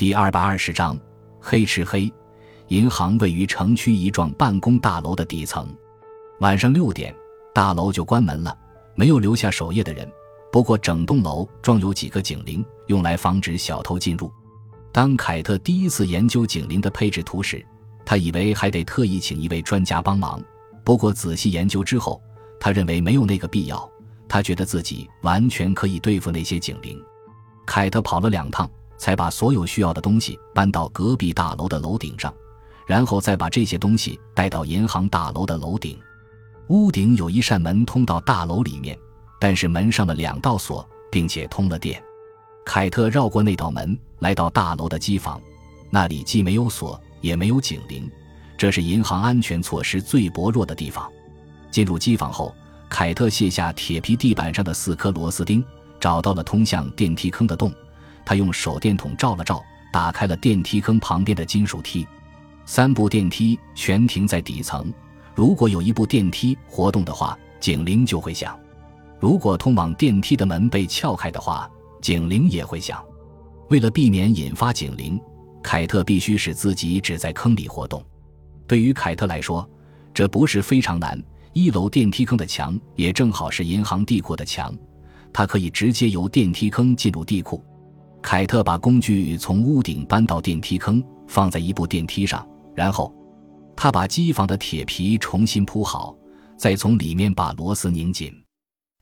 第二百二十章，黑吃黑。银行位于城区一幢办公大楼的底层。晚上六点，大楼就关门了，没有留下守夜的人。不过，整栋楼装有几个警铃，用来防止小偷进入。当凯特第一次研究警铃的配置图时，他以为还得特意请一位专家帮忙。不过，仔细研究之后，他认为没有那个必要。他觉得自己完全可以对付那些警铃。凯特跑了两趟，才把所有需要的东西搬到隔壁大楼的楼顶上。然后再把这些东西带到银行大楼的楼顶，屋顶有一扇门通到大楼里面，但是门上了两道锁，并且通了电。凯特绕过那道门，来到大楼的机房，那里既没有锁，也没有警铃，这是银行安全措施最薄弱的地方。进入机房后，凯特卸下铁皮地板上的四颗螺丝钉，找到了通向电梯坑的洞，他用手电筒照了照，打开了电梯坑旁边的金属梯。三部电梯全停在底层，如果有一部电梯活动的话，警铃就会响；如果通往电梯的门被撬开的话，警铃也会响。为了避免引发警铃，凯特必须使自己只在坑里活动。对于凯特来说，这不是非常难。一楼电梯坑的墙也正好是银行地库的墙，他可以直接由电梯坑进入地库。凯特把工具从屋顶搬到电梯坑，放在一部电梯上。然后，他把机房的铁皮重新铺好，再从里面把螺丝拧紧。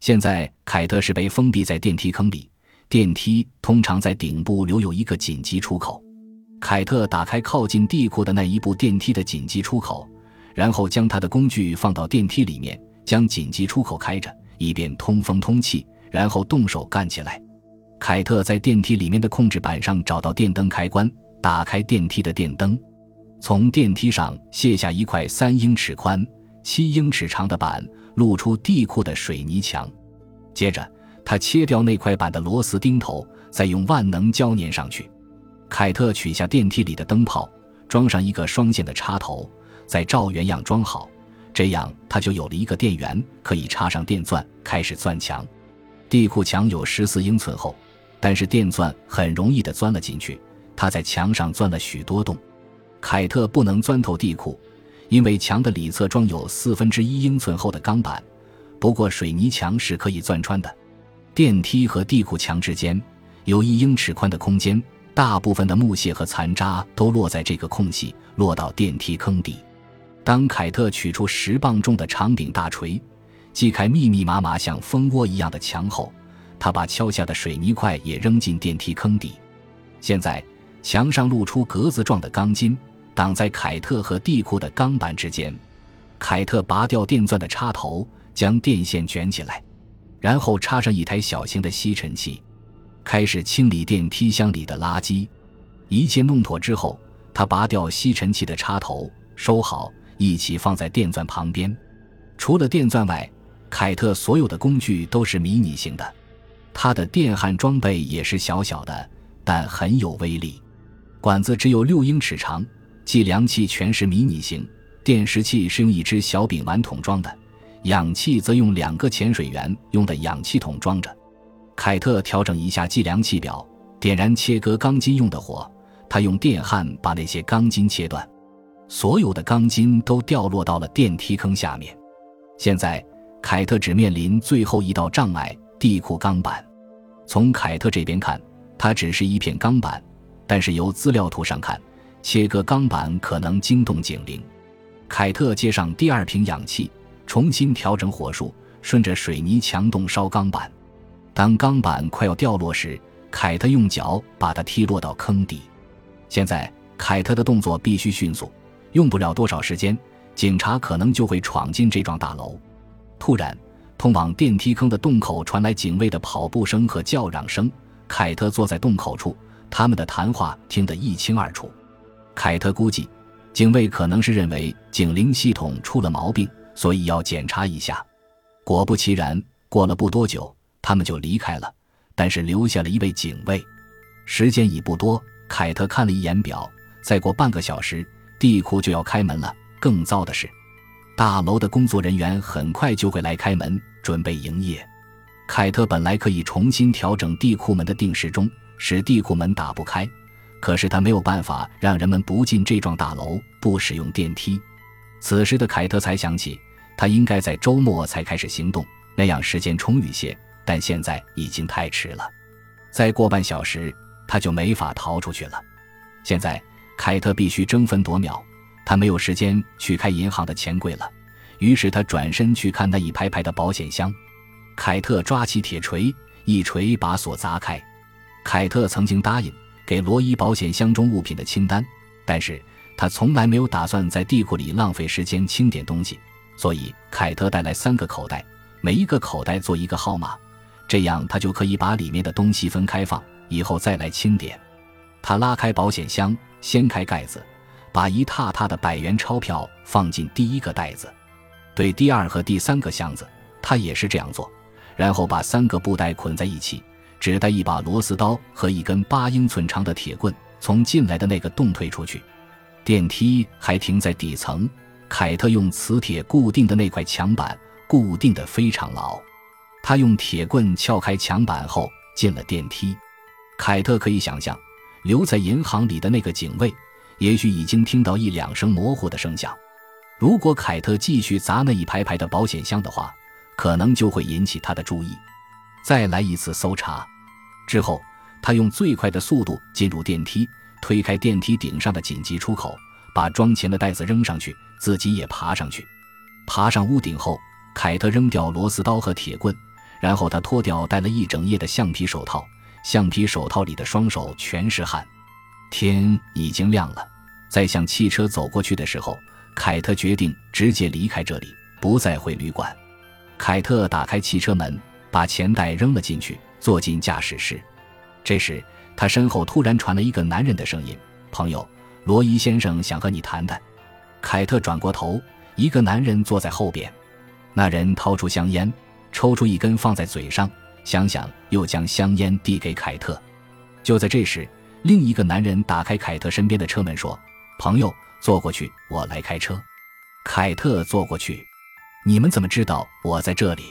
现在，凯特是被封闭在电梯坑里。电梯通常在顶部留有一个紧急出口。凯特打开靠近地库的那一部电梯的紧急出口，然后将他的工具放到电梯里面，将紧急出口开着，以便通风通气。然后动手干起来。凯特在电梯里面的控制板上找到电灯开关，打开电梯的电灯。从电梯上卸下一块三英尺宽、七英尺长的板，露出地库的水泥墙。接着，他切掉那块板的螺丝钉头，再用万能胶粘上去。凯特取下电梯里的灯泡，装上一个双线的插头，再照原样装好。这样，他就有了一个电源，可以插上电钻，开始钻墙。地库墙有十四英寸厚，但是电钻很容易地钻了进去。他在墙上钻了许多洞。凯特不能钻透地库，因为墙的里侧装有四分之一英寸厚的钢板。不过水泥墙是可以钻穿的。电梯和地库墙之间有一英尺宽的空间，大部分的木屑和残渣都落在这个空隙，落到电梯坑底。当凯特取出十磅重的长柄大锤，击开密密麻麻像蜂窝一样的墙后，他把敲下的水泥块也扔进电梯坑底。现在墙上露出格子状的钢筋。挡在凯特和地库的钢板之间，凯特拔掉电钻的插头，将电线卷起来，然后插上一台小型的吸尘器，开始清理电梯箱里的垃圾。一切弄妥之后，他拔掉吸尘器的插头，收好，一起放在电钻旁边。除了电钻外，凯特所有的工具都是迷你型的，他的电焊装备也是小小的，但很有威力。管子只有六英尺长。计量器全是迷你型，电石器是用一只小丙烷桶装的，氧气则用两个潜水员用的氧气桶装着。凯特调整一下计量器表，点燃切割钢筋用的火，他用电焊把那些钢筋切断，所有的钢筋都掉落到了电梯坑下面。现在，凯特只面临最后一道障碍——地库钢板。从凯特这边看，它只是一片钢板，但是由资料图上看。切割钢板可能惊动警铃。凯特接上第二瓶氧气，重新调整火数，顺着水泥墙洞烧钢板。当钢板快要掉落时，凯特用脚把它踢落到坑底。现在，凯特的动作必须迅速，用不了多少时间，警察可能就会闯进这幢大楼。突然，通往电梯坑的洞口传来警卫的跑步声和叫嚷声。凯特坐在洞口处，他们的谈话听得一清二楚。凯特估计，警卫可能是认为警铃系统出了毛病，所以要检查一下。果不其然，过了不多久，他们就离开了，但是留下了一位警卫。时间已不多，凯特看了一眼表，再过半个小时，地库就要开门了。更糟的是，大楼的工作人员很快就会来开门，准备营业。凯特本来可以重新调整地库门的定时钟，使地库门打不开。可是他没有办法让人们不进这幢大楼，不使用电梯。此时的凯特才想起，他应该在周末才开始行动，那样时间充裕些。但现在已经太迟了，再过半小时他就没法逃出去了。现在凯特必须争分夺秒，他没有时间去开银行的钱柜了。于是他转身去看那一排排的保险箱。凯特抓起铁锤，一锤把锁砸开。凯特曾经答应给罗伊保险箱中物品的清单，但是他从来没有打算在地库里浪费时间清点东西，所以凯特带来三个口袋，每一个口袋做一个号码，这样他就可以把里面的东西分开放，以后再来清点。他拉开保险箱，掀开盖子，把一沓沓的百元钞票放进第一个袋子。对第二和第三个箱子，他也是这样做，然后把三个布袋捆在一起，只带一把螺丝刀和一根八英寸长的铁棍，从进来的那个洞退出去。电梯还停在底层，凯特用磁铁固定的那块墙板固定的非常牢。他用铁棍撬开墙板后进了电梯。凯特可以想象，留在银行里的那个警卫，也许已经听到一两声模糊的声响。如果凯特继续砸那一排排的保险箱的话，可能就会引起他的注意。再来一次搜查之后，他用最快的速度进入电梯，推开电梯顶上的紧急出口，把装钱的袋子扔上去，自己也爬上去。爬上屋顶后，凯特扔掉螺丝刀和铁棍，然后他脱掉戴了一整夜的橡皮手套，橡皮手套里的双手全是汗。天已经亮了，在向汽车走过去的时候。凯特决定直接离开这里，不再回旅馆。凯特打开汽车门，把钱袋扔了进去，坐进驾驶室。这时，他身后突然传来一个男人的声音：“朋友，罗伊先生想和你谈谈。”凯特转过头，一个男人坐在后边。那人掏出香烟，抽出一根放在嘴上，想想又将香烟递给凯特。就在这时，另一个男人打开凯特身边的车门，说：“朋友。”坐过去，我来开车。凯特坐过去。你们怎么知道我在这里？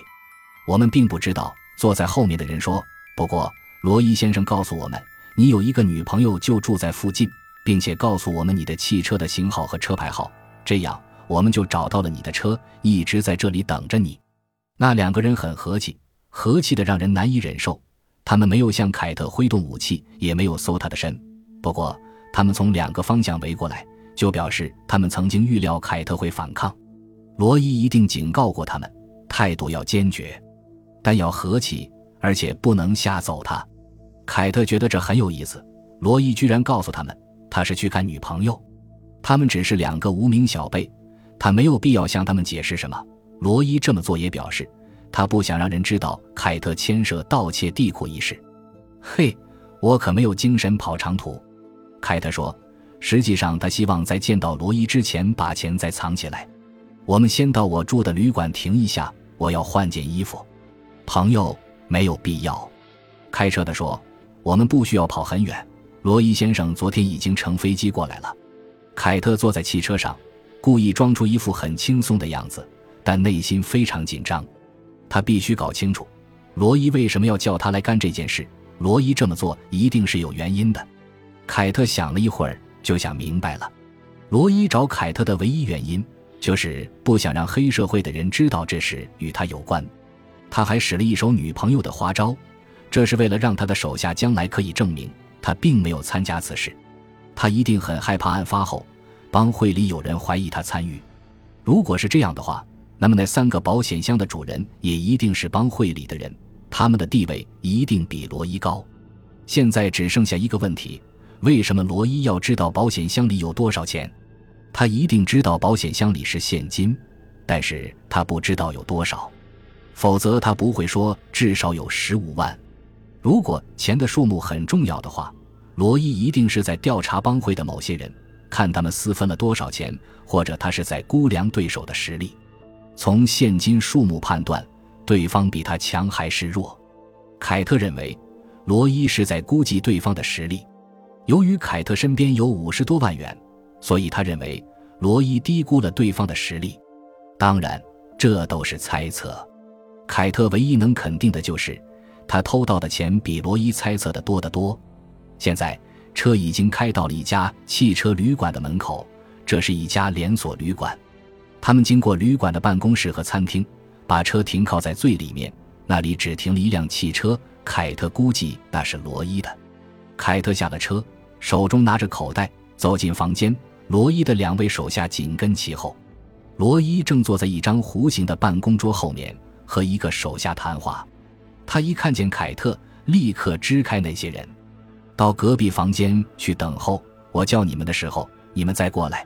我们并不知道。坐在后面的人说。不过罗伊先生告诉我们，你有一个女朋友就住在附近，并且告诉我们你的汽车的型号和车牌号。这样我们就找到了你的车，一直在这里等着你。那两个人很和气，和气的让人难以忍受。他们没有向凯特挥动武器，也没有搜他的身。不过他们从两个方向围过来。就表示他们曾经预料凯特会反抗，罗伊一定警告过他们，态度要坚决，但要和气，而且不能吓走他。凯特觉得这很有意思，罗伊居然告诉他们他是去看女朋友，他们只是两个无名小辈，他没有必要向他们解释什么。罗伊这么做也表示他不想让人知道凯特牵涉盗窃地库一事。嘿，我可没有精神跑长途，凯特说。实际上，他希望在见到罗伊之前把钱再藏起来。我们先到我住的旅馆停一下，我要换件衣服。朋友，没有必要。开车的说：“我们不需要跑很远。”罗伊先生昨天已经乘飞机过来了。凯特坐在汽车上，故意装出一副很轻松的样子，但内心非常紧张。他必须搞清楚，罗伊为什么要叫他来干这件事。罗伊这么做一定是有原因的。凯特想了一会儿。就想明白了，罗伊找凯特的唯一原因就是不想让黑社会的人知道这事与他有关。他还使了一手女朋友的花招，这是为了让他的手下将来可以证明他并没有参加此事。他一定很害怕案发后帮会里有人怀疑他参与。如果是这样的话，那么那三个保险箱的主人也一定是帮会里的人，他们的地位一定比罗伊高。现在只剩下一个问题。为什么罗伊要知道保险箱里有多少钱？他一定知道保险箱里是现金，但是他不知道有多少，否则他不会说至少有十五万。如果钱的数目很重要的话，罗伊一定是在调查帮会的某些人，看他们私分了多少钱，或者他是在估量对手的实力。从现金数目判断，对方比他强还是弱？凯特认为，罗伊是在估计对方的实力。由于凯特身边有五十多万元，所以他认为罗伊低估了对方的实力。当然，这都是猜测。凯特唯一能肯定的就是，他偷到的钱比罗伊猜测的多得多。现在，车已经开到了一家汽车旅馆的门口，这是一家连锁旅馆。他们经过旅馆的办公室和餐厅，把车停靠在最里面，那里只停了一辆汽车。凯特估计那是罗伊的。凯特下了车，手中拿着口袋，走进房间。罗伊的两位手下紧跟其后。罗伊正坐在一张弧形的办公桌后面，和一个手下谈话。他一看见凯特，立刻支开那些人，到隔壁房间去等候。我叫你们的时候，你们再过来。